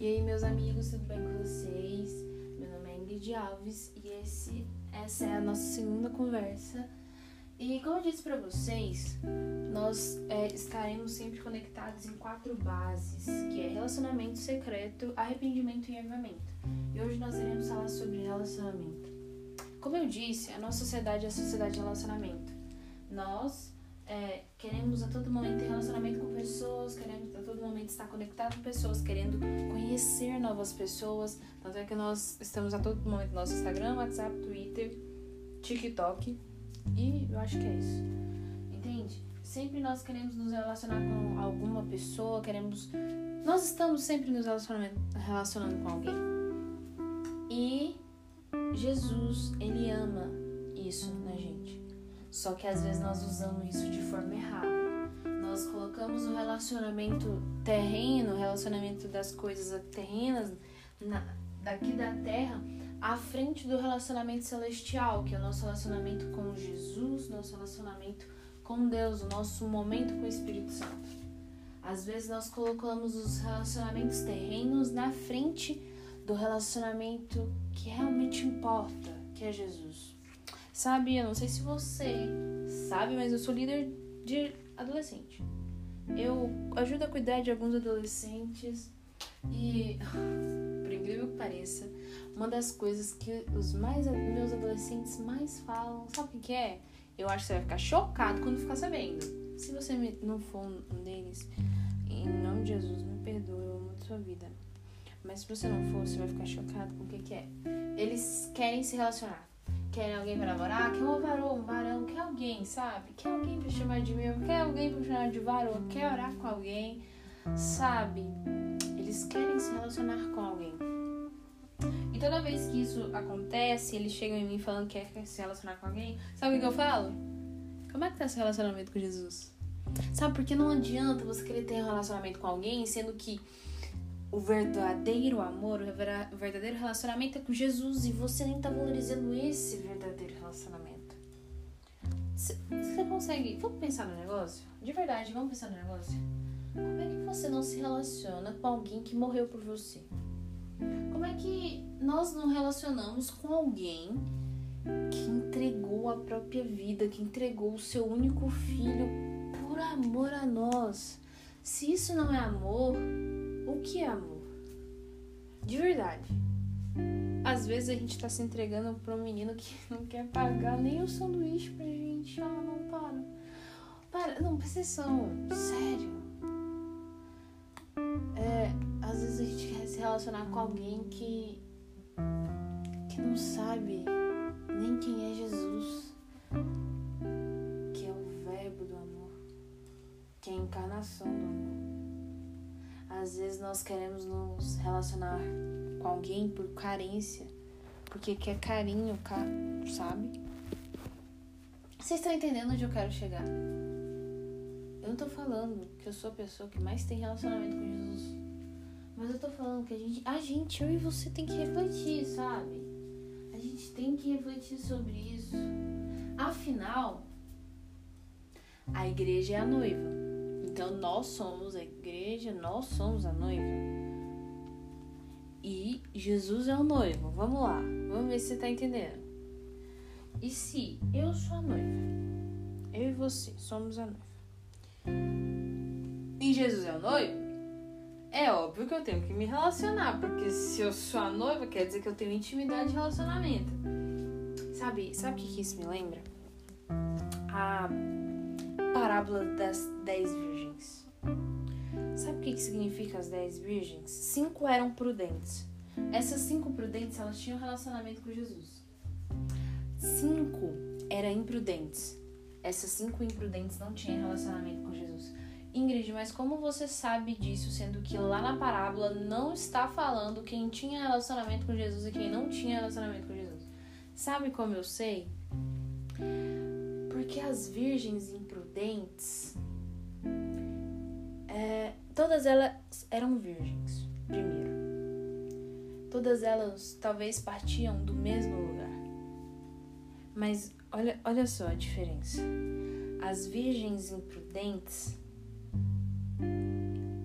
E aí, meus amigos, tudo bem com vocês? Meu nome é Ingrid Alves e esse, essa é a nossa segunda conversa. E como eu disse para vocês, nós é, estaremos sempre conectados em quatro bases, que é relacionamento secreto, arrependimento e avivamento. E hoje nós iremos falar sobre relacionamento. Como eu disse, a nossa sociedade é a sociedade de relacionamento. Nós é, queremos a todo momento ter relacionamento com pessoas, queremos a todo momento estar conectado com pessoas, querendo conhecer novas pessoas. Tanto é que nós estamos a todo momento no nosso Instagram, WhatsApp, Twitter, TikTok. E eu acho que é isso. Entende? Sempre nós queremos nos relacionar com alguma pessoa, queremos. Nós estamos sempre nos relacionando com alguém. E Jesus, ele ama isso na gente. Só que às vezes nós usamos isso de forma errada. Nós colocamos o relacionamento terreno, o relacionamento das coisas terrenas na, daqui da terra à frente do relacionamento celestial, que é o nosso relacionamento com Jesus, nosso relacionamento com Deus, o nosso momento com o Espírito Santo. Às vezes nós colocamos os relacionamentos terrenos na frente do relacionamento que realmente importa, que é Jesus. Sabe, eu não sei se você sabe, mas eu sou líder de adolescente. Eu ajudo a cuidar de alguns adolescentes e, por incrível que pareça, uma das coisas que os mais meus adolescentes mais falam, sabe o que é? Eu acho que você vai ficar chocado quando ficar sabendo. Se você não for um deles, em nome de Jesus, me perdoe, eu amo a sua vida. Mas se você não for, você vai ficar chocado com o que, que é. Eles querem se relacionar quer alguém pra namorar, quer um varão, um varão, quer alguém, sabe? Quer alguém pra chamar de meu, quer alguém pra chamar de varão, quer orar com alguém, sabe? Eles querem se relacionar com alguém. E toda vez que isso acontece, eles chegam em mim falando que quer se relacionar com alguém, sabe o que eu falo? Como é que tá esse relacionamento com Jesus? Sabe, porque não adianta você querer ter um relacionamento com alguém, sendo que o verdadeiro amor, o verdadeiro relacionamento é com Jesus e você nem tá valorizando esse verdadeiro relacionamento. Você consegue. Vamos pensar no negócio? De verdade, vamos pensar no negócio? Como é que você não se relaciona com alguém que morreu por você? Como é que nós não relacionamos com alguém que entregou a própria vida, que entregou o seu único filho por amor a nós? Se isso não é amor, o que é amor? De verdade. Às vezes a gente tá se entregando pra um menino que não quer pagar nem o sanduíche pra gente. Ah, não, para. Para, não, presta atenção. Sério. É, às vezes a gente quer se relacionar com alguém que. que não sabe nem quem é Jesus. Que é o verbo do amor. Que é a encarnação do amor. Às vezes nós queremos nos relacionar com alguém por carência, porque quer carinho, sabe? Vocês estão entendendo onde eu quero chegar? Eu não tô falando que eu sou a pessoa que mais tem relacionamento com Jesus. Mas eu tô falando que a gente, a gente, eu e você tem que refletir, sabe? A gente tem que refletir sobre isso. Afinal, a igreja é a noiva. Então nós somos a igreja, nós somos a noiva. E Jesus é o noivo. Vamos lá, vamos ver se você tá entendendo. E se eu sou a noiva, eu e você somos a noiva, e Jesus é o noivo, é óbvio que eu tenho que me relacionar, porque se eu sou a noiva, quer dizer que eu tenho intimidade de relacionamento. Sabe, sabe o que isso me lembra? A parábola das dez virgens. Sabe o que, que significa as dez virgens? Cinco eram prudentes. Essas cinco prudentes, elas tinham relacionamento com Jesus. Cinco eram imprudentes. Essas cinco imprudentes não tinham relacionamento com Jesus. Ingrid, mas como você sabe disso, sendo que lá na parábola não está falando quem tinha relacionamento com Jesus e quem não tinha relacionamento com Jesus? Sabe como eu sei? Porque as virgens imprudentes, é, todas elas eram virgens, primeiro. Todas elas talvez partiam do mesmo lugar. Mas olha, olha só a diferença. As virgens imprudentes,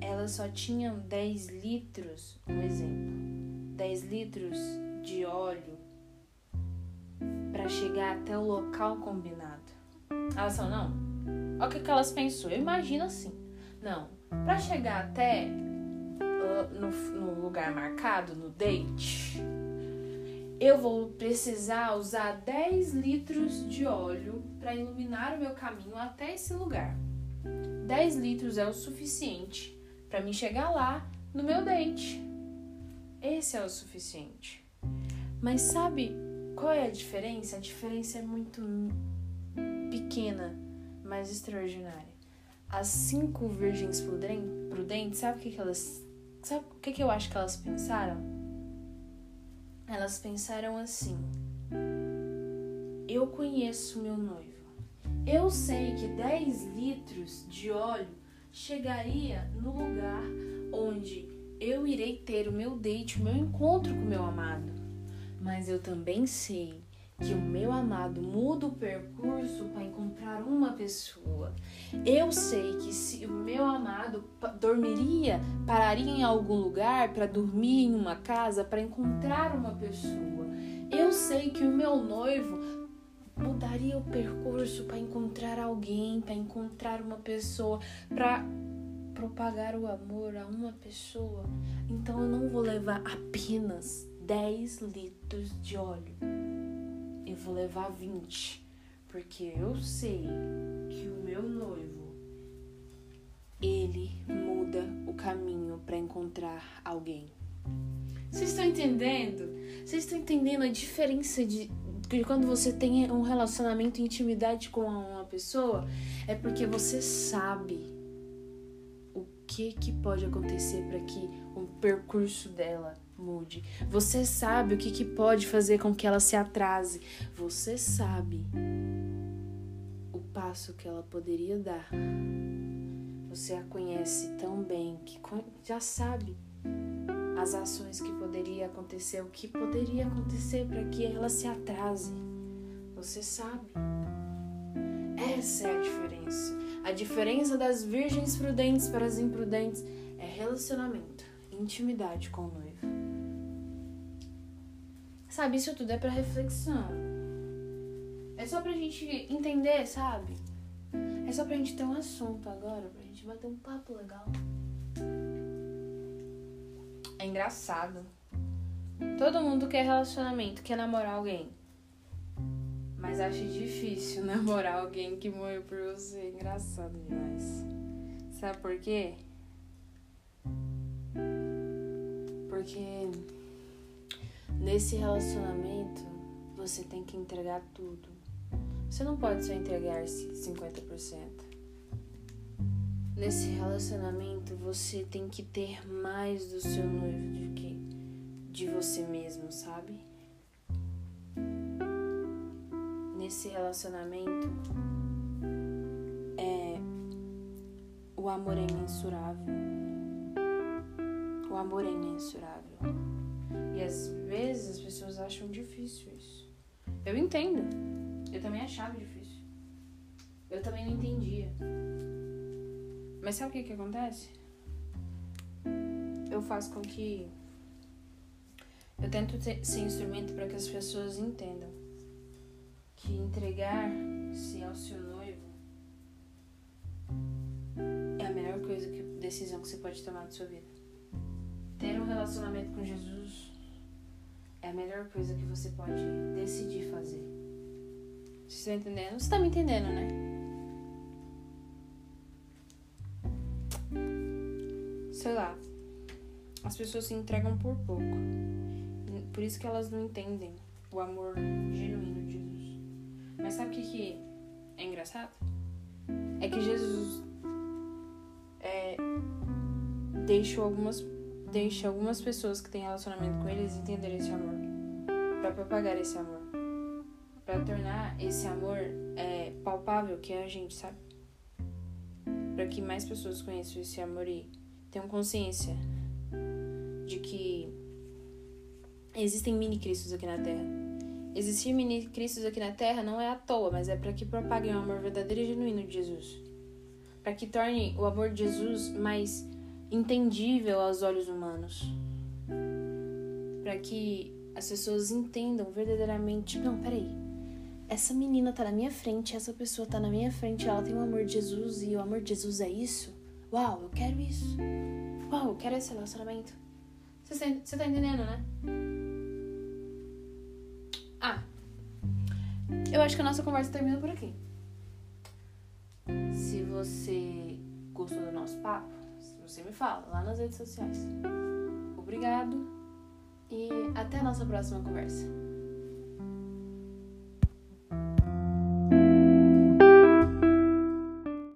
elas só tinham 10 litros, um exemplo, 10 litros de óleo para chegar até o local combinado. Elas falaram, não, olha o que, elas pensou. Eu imagino assim, não, para chegar até uh, no, no lugar marcado, no date, eu vou precisar usar 10 litros de óleo para iluminar o meu caminho até esse lugar. 10 litros é o suficiente para mim chegar lá no meu date. Esse é o suficiente. Mas sabe qual é a diferença? A diferença é muito pequena, mas extraordinária. As cinco virgens prudentes, sabe o que, que elas. Sabe o que, que eu acho que elas pensaram? Elas pensaram assim: Eu conheço meu noivo. Eu sei que 10 litros de óleo chegaria no lugar onde eu irei ter o meu date, o meu encontro com o meu amado. Mas eu também sei que o meu amado muda o percurso para encontrar uma pessoa. Eu sei que se o meu amado dormiria, pararia em algum lugar para dormir em uma casa para encontrar uma pessoa. Eu sei que o meu noivo mudaria o percurso para encontrar alguém, para encontrar uma pessoa, para propagar o amor a uma pessoa. Então eu não vou levar apenas 10 litros de óleo. Eu vou levar 20, porque eu sei que o meu noivo ele muda o caminho para encontrar alguém. Vocês estão entendendo? Vocês estão entendendo a diferença de, porque quando você tem um relacionamento, intimidade com uma pessoa, é porque você sabe o que que pode acontecer para que o percurso dela mude. Você sabe o que que pode fazer com que ela se atrase. Você sabe o passo que ela poderia dar. Você a conhece tão bem que já sabe as ações que poderia acontecer, o que poderia acontecer para que ela se atrase. Você sabe? Essa é a diferença. A diferença das virgens prudentes para as imprudentes é relacionamento, intimidade com o noivo. Sabe, isso tudo é para reflexão. É só pra gente entender, sabe? É só pra gente ter um assunto agora, pra gente bater um papo legal. É engraçado. Todo mundo quer relacionamento, quer namorar alguém. Mas acha difícil namorar alguém que morreu por você. É engraçado demais. Sabe por quê? Porque nesse relacionamento você tem que entregar tudo. Você não pode só entregar 50%. Nesse relacionamento você tem que ter mais do seu noivo do que de você mesmo, sabe? Nesse relacionamento é o amor é imensurável. O amor é imensurável. Às vezes as pessoas acham difícil isso. Eu entendo. Eu também achava difícil. Eu também não entendia. Mas sabe o que que acontece? Eu faço com que eu tento ser instrumento para que as pessoas entendam que entregar-se ao seu noivo é a melhor coisa que decisão que você pode tomar na sua vida. Ter um relacionamento com Jesus é a melhor coisa que você pode decidir fazer. Vocês estão entendendo? Você está me entendendo, né? sei lá, as pessoas se entregam por pouco. Por isso que elas não entendem o amor genuíno de Jesus. Mas sabe o que, que é engraçado? É que Jesus é, deixa algumas deixa algumas pessoas que têm relacionamento com eles entenderem esse amor, para propagar esse amor, para tornar esse amor é, palpável que é a gente, sabe? Para que mais pessoas conheçam esse amor e tenham consciência de que existem mini cristos aqui na Terra. Existir mini cristos aqui na Terra não é à toa, mas é para que propaguem o amor verdadeiro e genuíno de Jesus. Para que torne o amor de Jesus mais entendível aos olhos humanos. Para que as pessoas entendam verdadeiramente, não, peraí. Essa menina tá na minha frente, essa pessoa tá na minha frente, ela tem o amor de Jesus e o amor de Jesus é isso. Uau, eu quero isso. Uau, eu quero esse relacionamento. Você tá, entendendo, né? Ah, eu acho que a nossa conversa termina por aqui. Se você gostou do nosso papo, você me fala lá nas redes sociais. Obrigado e até a nossa próxima conversa.